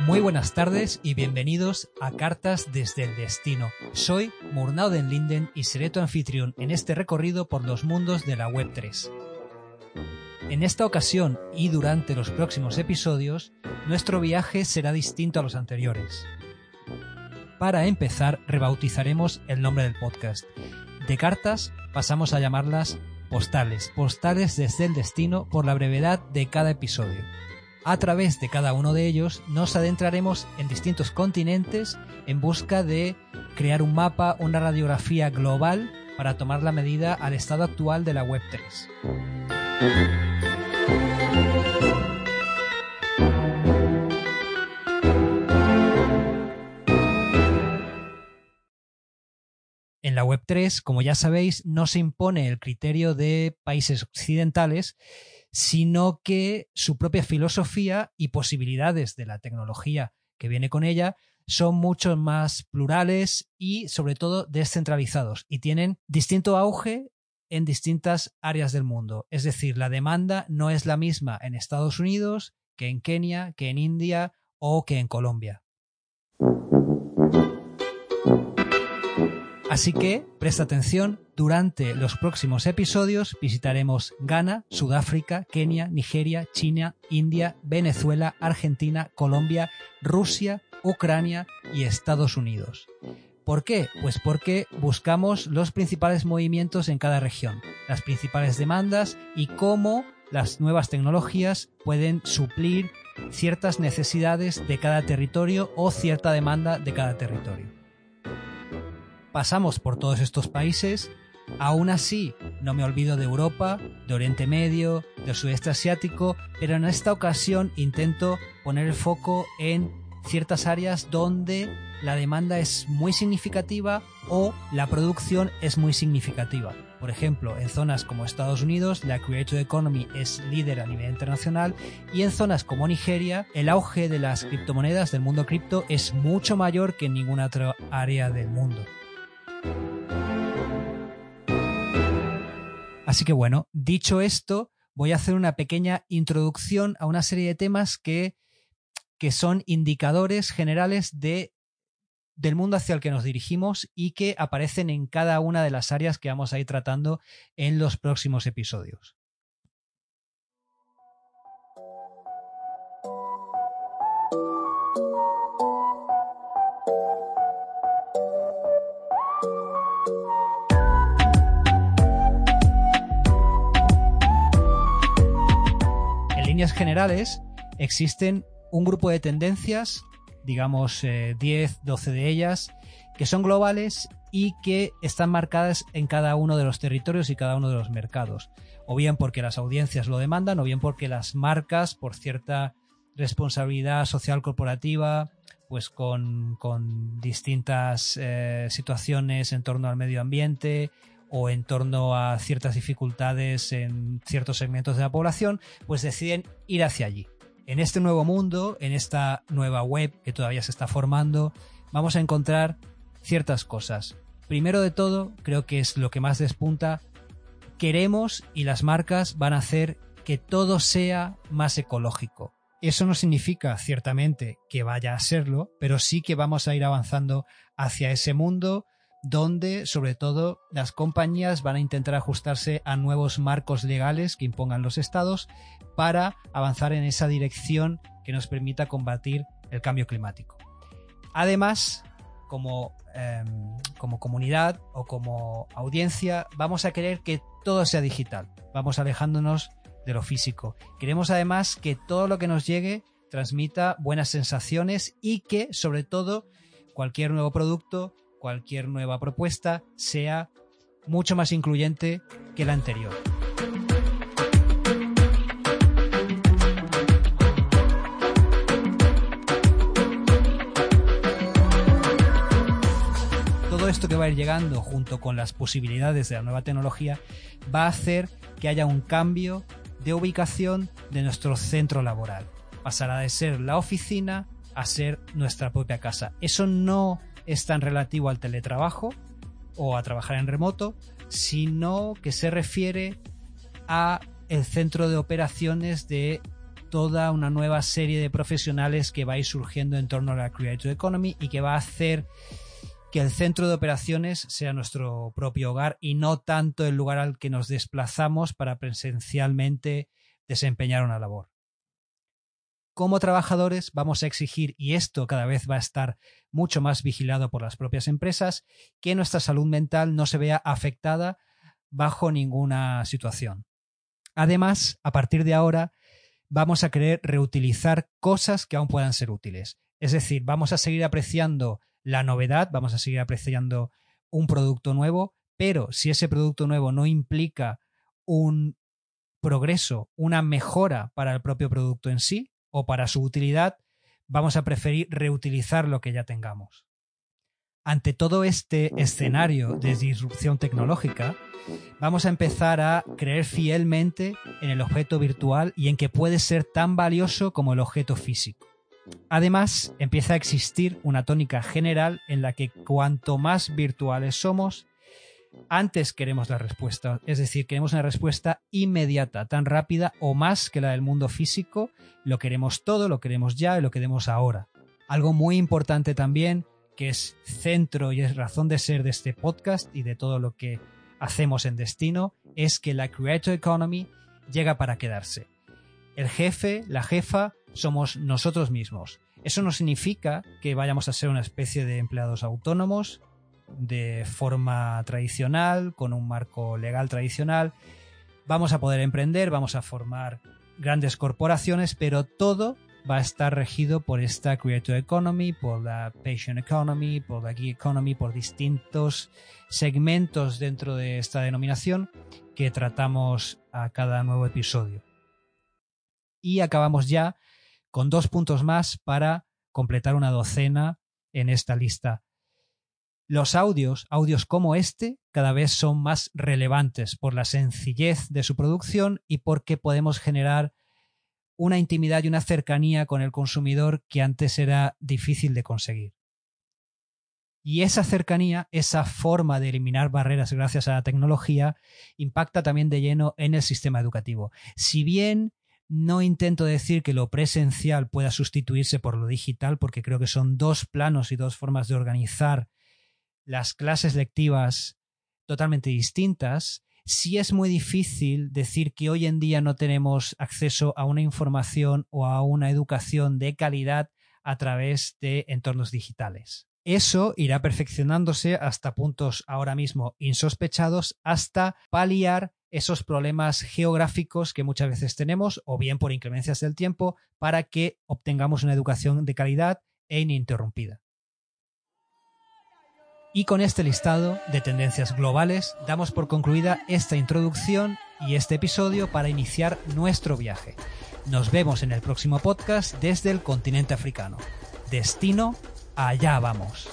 Muy buenas tardes y bienvenidos a Cartas desde el Destino. Soy Murnauden Linden y seré tu anfitrión en este recorrido por los mundos de la Web3. En esta ocasión y durante los próximos episodios, nuestro viaje será distinto a los anteriores. Para empezar, rebautizaremos el nombre del podcast. De cartas pasamos a llamarlas postales, postales desde el destino por la brevedad de cada episodio. A través de cada uno de ellos nos adentraremos en distintos continentes en busca de crear un mapa, una radiografía global para tomar la medida al estado actual de la Web3. Web3, como ya sabéis, no se impone el criterio de países occidentales, sino que su propia filosofía y posibilidades de la tecnología que viene con ella son mucho más plurales y sobre todo descentralizados y tienen distinto auge en distintas áreas del mundo. Es decir, la demanda no es la misma en Estados Unidos que en Kenia, que en India o que en Colombia. Así que presta atención, durante los próximos episodios visitaremos Ghana, Sudáfrica, Kenia, Nigeria, China, India, Venezuela, Argentina, Colombia, Rusia, Ucrania y Estados Unidos. ¿Por qué? Pues porque buscamos los principales movimientos en cada región, las principales demandas y cómo las nuevas tecnologías pueden suplir ciertas necesidades de cada territorio o cierta demanda de cada territorio pasamos por todos estos países, aún así no me olvido de Europa, de Oriente Medio, del sudeste asiático, pero en esta ocasión intento poner el foco en ciertas áreas donde la demanda es muy significativa o la producción es muy significativa. Por ejemplo, en zonas como Estados Unidos, la Creative Economy es líder a nivel internacional y en zonas como Nigeria, el auge de las criptomonedas del mundo cripto es mucho mayor que en ninguna otra área del mundo. Así que bueno, dicho esto, voy a hacer una pequeña introducción a una serie de temas que, que son indicadores generales de, del mundo hacia el que nos dirigimos y que aparecen en cada una de las áreas que vamos a ir tratando en los próximos episodios. Generales existen un grupo de tendencias, digamos 10, eh, 12 de ellas, que son globales y que están marcadas en cada uno de los territorios y cada uno de los mercados. O bien porque las audiencias lo demandan, o bien porque las marcas, por cierta responsabilidad social corporativa, pues con, distintas eh, situaciones en torno al medio ambiente o en torno a ciertas dificultades en ciertos segmentos de la población, pues deciden ir hacia allí. En este nuevo mundo, en esta nueva web que todavía se está formando, vamos a encontrar ciertas cosas. Primero de todo, creo que es lo que más despunta, queremos y las marcas van a hacer que todo sea más ecológico. Eso no significa ciertamente que vaya a serlo, pero sí que vamos a ir avanzando hacia ese mundo donde sobre todo las compañías van a intentar ajustarse a nuevos marcos legales que impongan los estados para avanzar en esa dirección que nos permita combatir el cambio climático. Además, como, em, como comunidad o como audiencia, vamos a querer que todo sea digital. Vamos alejándonos de lo físico. Queremos además que todo lo que nos llegue transmita buenas sensaciones y que, sobre todo, cualquier nuevo producto cualquier nueva propuesta sea mucho más incluyente que la anterior. Todo esto que va a ir llegando junto con las posibilidades de la nueva tecnología va a hacer que haya un cambio de ubicación de nuestro centro laboral. Pasará de ser la oficina a ser nuestra propia casa. Eso no es tan relativo al teletrabajo o a trabajar en remoto, sino que se refiere a el centro de operaciones de toda una nueva serie de profesionales que va a ir surgiendo en torno a la Creative Economy y que va a hacer que el centro de operaciones sea nuestro propio hogar y no tanto el lugar al que nos desplazamos para presencialmente desempeñar una labor. Como trabajadores vamos a exigir, y esto cada vez va a estar mucho más vigilado por las propias empresas, que nuestra salud mental no se vea afectada bajo ninguna situación. Además, a partir de ahora, vamos a querer reutilizar cosas que aún puedan ser útiles. Es decir, vamos a seguir apreciando la novedad, vamos a seguir apreciando un producto nuevo, pero si ese producto nuevo no implica un progreso, una mejora para el propio producto en sí o para su utilidad, vamos a preferir reutilizar lo que ya tengamos. Ante todo este escenario de disrupción tecnológica, vamos a empezar a creer fielmente en el objeto virtual y en que puede ser tan valioso como el objeto físico. Además, empieza a existir una tónica general en la que cuanto más virtuales somos, antes queremos la respuesta. Es decir, queremos una respuesta inmediata, tan rápida o más que la del mundo físico. Lo queremos todo, lo queremos ya y lo queremos ahora. Algo muy importante también, que es centro y es razón de ser de este podcast y de todo lo que hacemos en Destino, es que la Creator Economy llega para quedarse. El jefe, la jefa, somos nosotros mismos. Eso no significa que vayamos a ser una especie de empleados autónomos de forma tradicional, con un marco legal tradicional. Vamos a poder emprender, vamos a formar grandes corporaciones, pero todo va a estar regido por esta Creator Economy, por la Patient Economy, por la Geek Economy, por distintos segmentos dentro de esta denominación que tratamos a cada nuevo episodio. Y acabamos ya con dos puntos más para completar una docena en esta lista. Los audios, audios como este, cada vez son más relevantes por la sencillez de su producción y porque podemos generar una intimidad y una cercanía con el consumidor que antes era difícil de conseguir. Y esa cercanía, esa forma de eliminar barreras gracias a la tecnología, impacta también de lleno en el sistema educativo. Si bien no intento decir que lo presencial pueda sustituirse por lo digital, porque creo que son dos planos y dos formas de organizar las clases lectivas totalmente distintas. Sí es muy difícil decir que hoy en día no tenemos acceso a una información o a una educación de calidad a través de entornos digitales. Eso irá perfeccionándose hasta puntos ahora mismo insospechados, hasta paliar esos problemas geográficos que muchas veces tenemos, o bien por inclemencias del tiempo, para que obtengamos una educación de calidad e ininterrumpida. Y con este listado de tendencias globales damos por concluida esta introducción y este episodio para iniciar nuestro viaje. Nos vemos en el próximo podcast desde el continente africano. Destino, allá vamos.